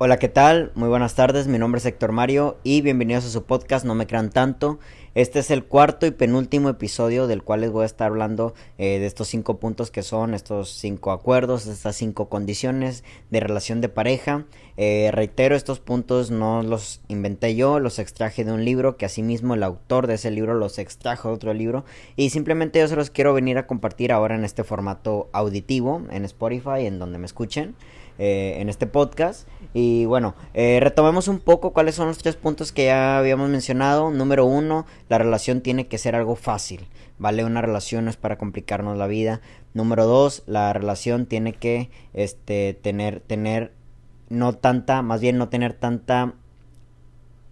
Hola, ¿qué tal? Muy buenas tardes, mi nombre es Héctor Mario y bienvenidos a su podcast No me crean tanto. Este es el cuarto y penúltimo episodio del cual les voy a estar hablando eh, de estos cinco puntos que son estos cinco acuerdos, estas cinco condiciones de relación de pareja. Eh, reitero, estos puntos no los inventé yo, los extraje de un libro que asimismo el autor de ese libro los extrajo de otro libro y simplemente yo se los quiero venir a compartir ahora en este formato auditivo en Spotify, en donde me escuchen. Eh, en este podcast. Y bueno, eh, retomemos un poco cuáles son los tres puntos que ya habíamos mencionado. Número uno, la relación tiene que ser algo fácil, ¿vale? Una relación no es para complicarnos la vida. Número dos, la relación tiene que este, tener, tener no tanta, más bien no tener tanta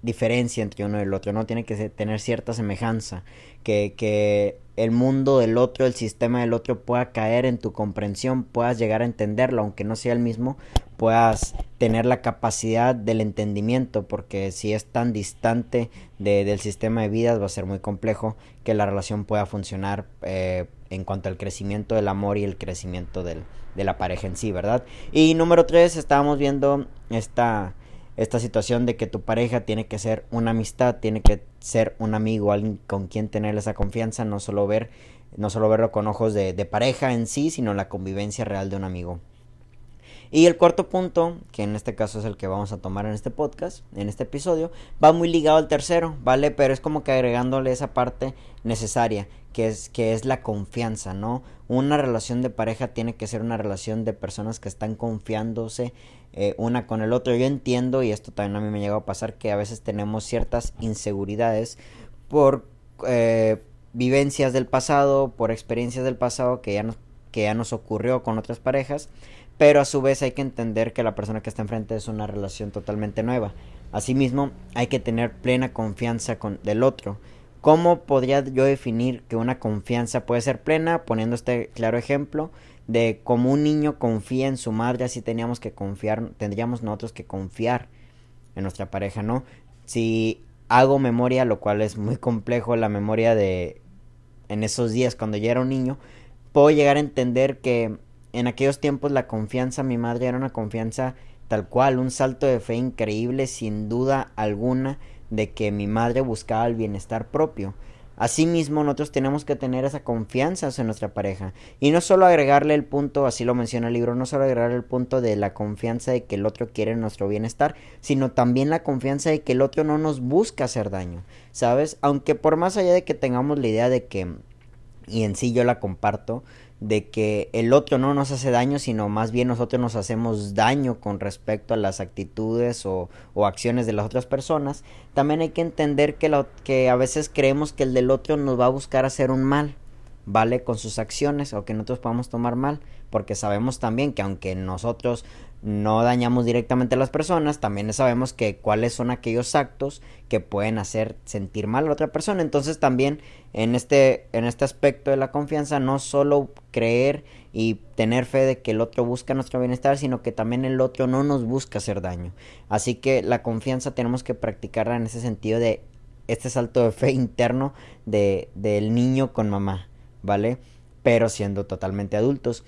diferencia entre uno y el otro, no tiene que tener cierta semejanza, que, que el mundo del otro, el sistema del otro pueda caer en tu comprensión, puedas llegar a entenderlo, aunque no sea el mismo, puedas tener la capacidad del entendimiento, porque si es tan distante de, del sistema de vidas va a ser muy complejo que la relación pueda funcionar eh, en cuanto al crecimiento del amor y el crecimiento del, de la pareja en sí, ¿verdad? Y número tres, estábamos viendo esta esta situación de que tu pareja tiene que ser una amistad, tiene que ser un amigo, alguien con quien tener esa confianza, no solo ver, no solo verlo con ojos de, de pareja en sí, sino la convivencia real de un amigo. Y el cuarto punto, que en este caso es el que vamos a tomar en este podcast, en este episodio, va muy ligado al tercero, ¿vale? Pero es como que agregándole esa parte necesaria, que es, que es la confianza, ¿no? Una relación de pareja tiene que ser una relación de personas que están confiándose eh, una con el otro. Yo entiendo, y esto también a mí me ha llegado a pasar, que a veces tenemos ciertas inseguridades por eh, vivencias del pasado, por experiencias del pasado que ya, nos, que ya nos ocurrió con otras parejas, pero a su vez hay que entender que la persona que está enfrente es una relación totalmente nueva. Asimismo, hay que tener plena confianza con del otro. ¿Cómo podría yo definir que una confianza puede ser plena? Poniendo este claro ejemplo, de como un niño confía en su madre, así teníamos que confiar, tendríamos nosotros que confiar en nuestra pareja, ¿no? Si hago memoria, lo cual es muy complejo, la memoria de en esos días cuando yo era un niño, puedo llegar a entender que en aquellos tiempos la confianza mi madre era una confianza tal cual, un salto de fe increíble, sin duda alguna, de que mi madre buscaba el bienestar propio. Asimismo, nosotros tenemos que tener esa confianza en nuestra pareja. Y no solo agregarle el punto, así lo menciona el libro, no solo agregarle el punto de la confianza de que el otro quiere nuestro bienestar, sino también la confianza de que el otro no nos busca hacer daño. ¿Sabes? Aunque por más allá de que tengamos la idea de que, y en sí yo la comparto, de que el otro no nos hace daño, sino más bien nosotros nos hacemos daño con respecto a las actitudes o, o acciones de las otras personas, también hay que entender que, lo, que a veces creemos que el del otro nos va a buscar hacer un mal, ¿vale? Con sus acciones o que nosotros podamos tomar mal, porque sabemos también que aunque nosotros no dañamos directamente a las personas, también sabemos que cuáles son aquellos actos que pueden hacer sentir mal a otra persona. Entonces también en este, en este aspecto de la confianza, no solo creer y tener fe de que el otro busca nuestro bienestar, sino que también el otro no nos busca hacer daño. Así que la confianza tenemos que practicarla en ese sentido de este salto de fe interno de, del niño con mamá, ¿vale? Pero siendo totalmente adultos.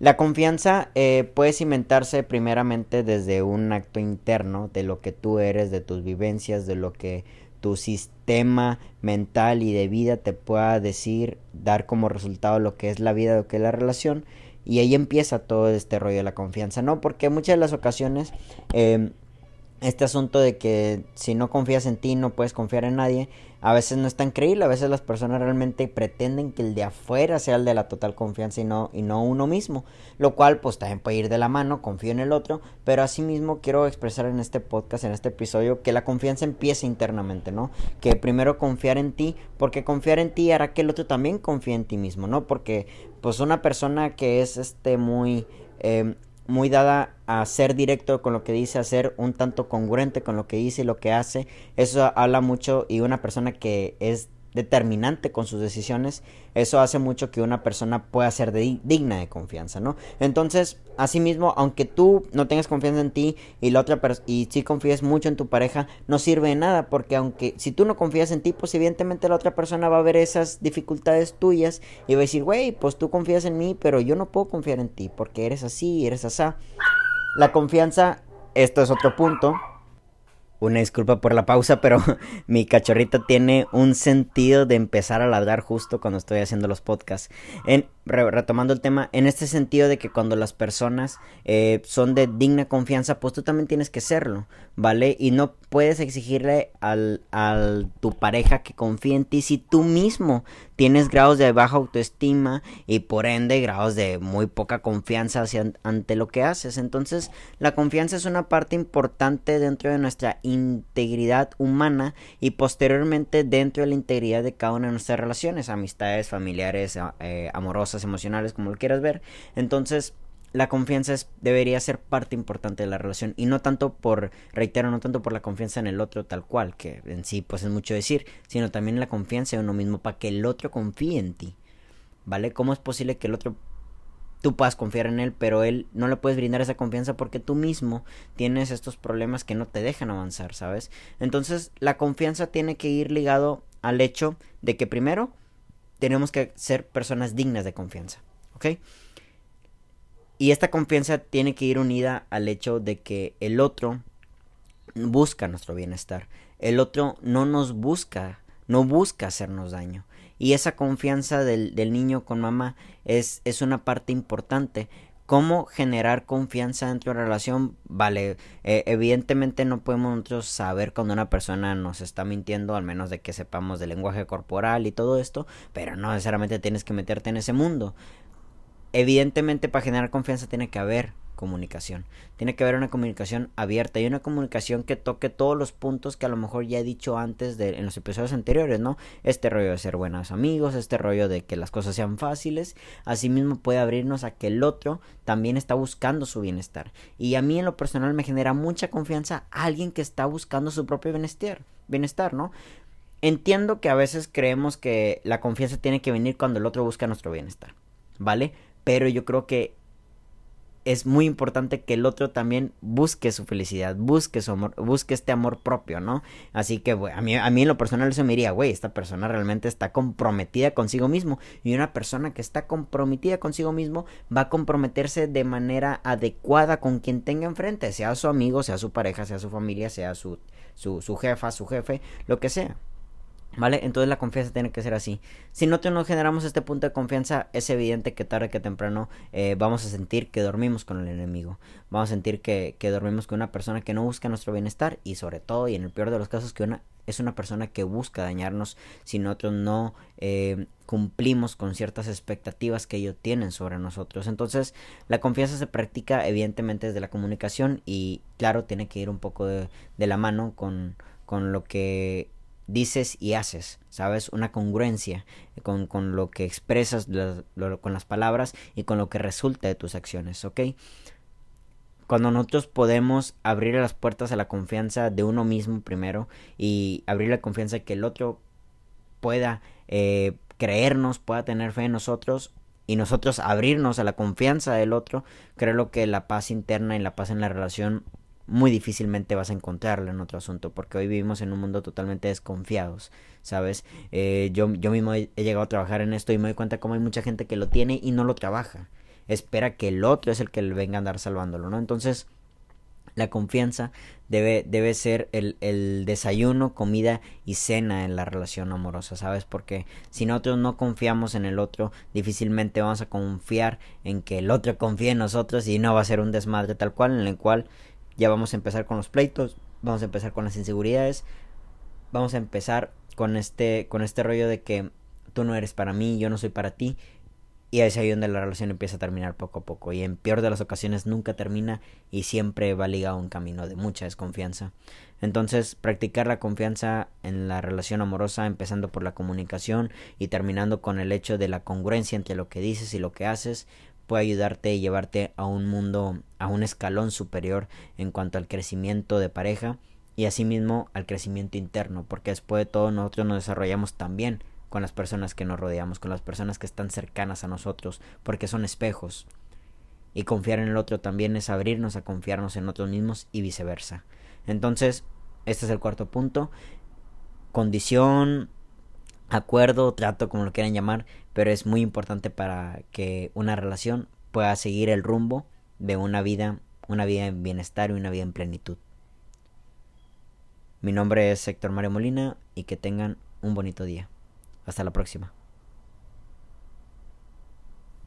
La confianza eh, puede cimentarse primeramente desde un acto interno de lo que tú eres, de tus vivencias, de lo que tu sistema mental y de vida te pueda decir, dar como resultado lo que es la vida, lo que es la relación. Y ahí empieza todo este rollo de la confianza, ¿no? Porque muchas de las ocasiones eh, este asunto de que si no confías en ti no puedes confiar en nadie, a veces no es tan creíble, a veces las personas realmente pretenden que el de afuera sea el de la total confianza y no, y no uno mismo, lo cual pues también puede ir de la mano, confío en el otro, pero asimismo quiero expresar en este podcast, en este episodio, que la confianza empiece internamente, ¿no? Que primero confiar en ti, porque confiar en ti hará que el otro también confíe en ti mismo, ¿no? Porque pues una persona que es este muy... Eh, muy dada a ser directo con lo que dice, a ser un tanto congruente con lo que dice y lo que hace. Eso habla mucho y una persona que es determinante con sus decisiones, eso hace mucho que una persona pueda ser digna de confianza, ¿no? Entonces, asimismo, aunque tú no tengas confianza en ti y la otra y si confíes mucho en tu pareja, no sirve de nada, porque aunque si tú no confías en ti, pues evidentemente la otra persona va a ver esas dificultades tuyas y va a decir, güey, pues tú confías en mí, pero yo no puedo confiar en ti porque eres así, eres así. La confianza esto es otro punto una disculpa por la pausa, pero mi cachorrita tiene un sentido de empezar a ladrar justo cuando estoy haciendo los podcasts. En, retomando el tema, en este sentido de que cuando las personas eh, son de digna confianza, pues tú también tienes que serlo, ¿vale? Y no puedes exigirle al, al tu pareja que confíe en ti si tú mismo tienes grados de baja autoestima y por ende grados de muy poca confianza hacia, ante lo que haces. Entonces, la confianza es una parte importante dentro de nuestra integridad humana y posteriormente dentro de la integridad de cada una de nuestras relaciones, amistades, familiares, eh, amorosas, emocionales, como lo quieras ver. Entonces, la confianza debería ser parte importante de la relación y no tanto por, reitero, no tanto por la confianza en el otro tal cual, que en sí pues es mucho decir, sino también la confianza en uno mismo para que el otro confíe en ti, ¿vale? ¿Cómo es posible que el otro tú puedas confiar en él, pero él no le puedes brindar esa confianza porque tú mismo tienes estos problemas que no te dejan avanzar, ¿sabes? Entonces la confianza tiene que ir ligado al hecho de que primero tenemos que ser personas dignas de confianza, ¿ok? Y esta confianza tiene que ir unida al hecho de que el otro busca nuestro bienestar. El otro no nos busca, no busca hacernos daño. Y esa confianza del, niño con mamá es, es una parte importante. ¿Cómo generar confianza dentro de la relación? Vale, eh, evidentemente no podemos nosotros saber cuando una persona nos está mintiendo, al menos de que sepamos del lenguaje corporal y todo esto, pero no necesariamente tienes que meterte en ese mundo evidentemente para generar confianza tiene que haber comunicación. Tiene que haber una comunicación abierta y una comunicación que toque todos los puntos que a lo mejor ya he dicho antes en los episodios anteriores, ¿no? Este rollo de ser buenos amigos, este rollo de que las cosas sean fáciles. Asimismo puede abrirnos a que el otro también está buscando su bienestar. Y a mí en lo personal me genera mucha confianza alguien que está buscando su propio bienestar, bienestar, ¿no? Entiendo que a veces creemos que la confianza tiene que venir cuando el otro busca nuestro bienestar, ¿vale? pero yo creo que es muy importante que el otro también busque su felicidad, busque su amor, busque este amor propio, ¿no? Así que, a, mí, a mí en lo personal eso me diría, güey, esta persona realmente está comprometida consigo mismo. Y una persona que está comprometida consigo mismo va a comprometerse de manera adecuada con quien tenga enfrente, sea su amigo, sea su pareja, sea su familia, sea su, su, su jefa, su jefe, lo que sea. ¿Vale? Entonces la confianza tiene que ser así. Si no, no generamos este punto de confianza, es evidente que tarde que temprano eh, vamos a sentir que dormimos con el enemigo. Vamos a sentir que, que, dormimos con una persona que no busca nuestro bienestar y sobre todo, y en el peor de los casos, que una, es una persona que busca dañarnos si nosotros no eh, cumplimos con ciertas expectativas que ellos tienen sobre nosotros. Entonces la confianza se practica evidentemente desde la comunicación y claro, tiene que ir un poco de, de la mano con, con lo que dices y haces, ¿sabes? Una congruencia con, con lo que expresas con las palabras y con lo que resulta de tus acciones, ¿ok? Cuando nosotros podemos abrir las puertas a la confianza de uno mismo primero y abrir la confianza que el otro pueda eh, creernos, pueda tener fe en nosotros y nosotros abrirnos a la confianza del otro, creo que la paz interna y la paz en la relación muy difícilmente vas a encontrarlo en otro asunto, porque hoy vivimos en un mundo totalmente desconfiados, ¿sabes? Eh, yo, yo mismo he, llegado a trabajar en esto y me doy cuenta cómo hay mucha gente que lo tiene y no lo trabaja. Espera que el otro es el que le venga a andar salvándolo, ¿no? Entonces, la confianza debe, debe ser el, el, desayuno, comida y cena en la relación amorosa, ¿sabes? Porque si nosotros no confiamos en el otro, difícilmente vamos a confiar en que el otro confíe en nosotros y no va a ser un desmadre tal cual en el cual ya vamos a empezar con los pleitos, vamos a empezar con las inseguridades, vamos a empezar con este, con este rollo de que tú no eres para mí, yo no soy para ti. Y es ahí donde la relación empieza a terminar poco a poco. Y en peor de las ocasiones nunca termina y siempre va ligado a un camino de mucha desconfianza. Entonces, practicar la confianza en la relación amorosa, empezando por la comunicación y terminando con el hecho de la congruencia entre lo que dices y lo que haces, puede ayudarte y llevarte a un mundo, a un escalón superior en cuanto al crecimiento de pareja y asimismo al crecimiento interno, porque después de todo nosotros nos desarrollamos también con las personas que nos rodeamos, con las personas que están cercanas a nosotros, porque son espejos. Y confiar en el otro también es abrirnos a confiarnos en nosotros mismos y viceversa. Entonces, este es el cuarto punto. Condición acuerdo, trato, como lo quieran llamar, pero es muy importante para que una relación pueda seguir el rumbo de una vida una vida en bienestar y una vida en plenitud. Mi nombre es Héctor Mario Molina y que tengan un bonito día. Hasta la próxima.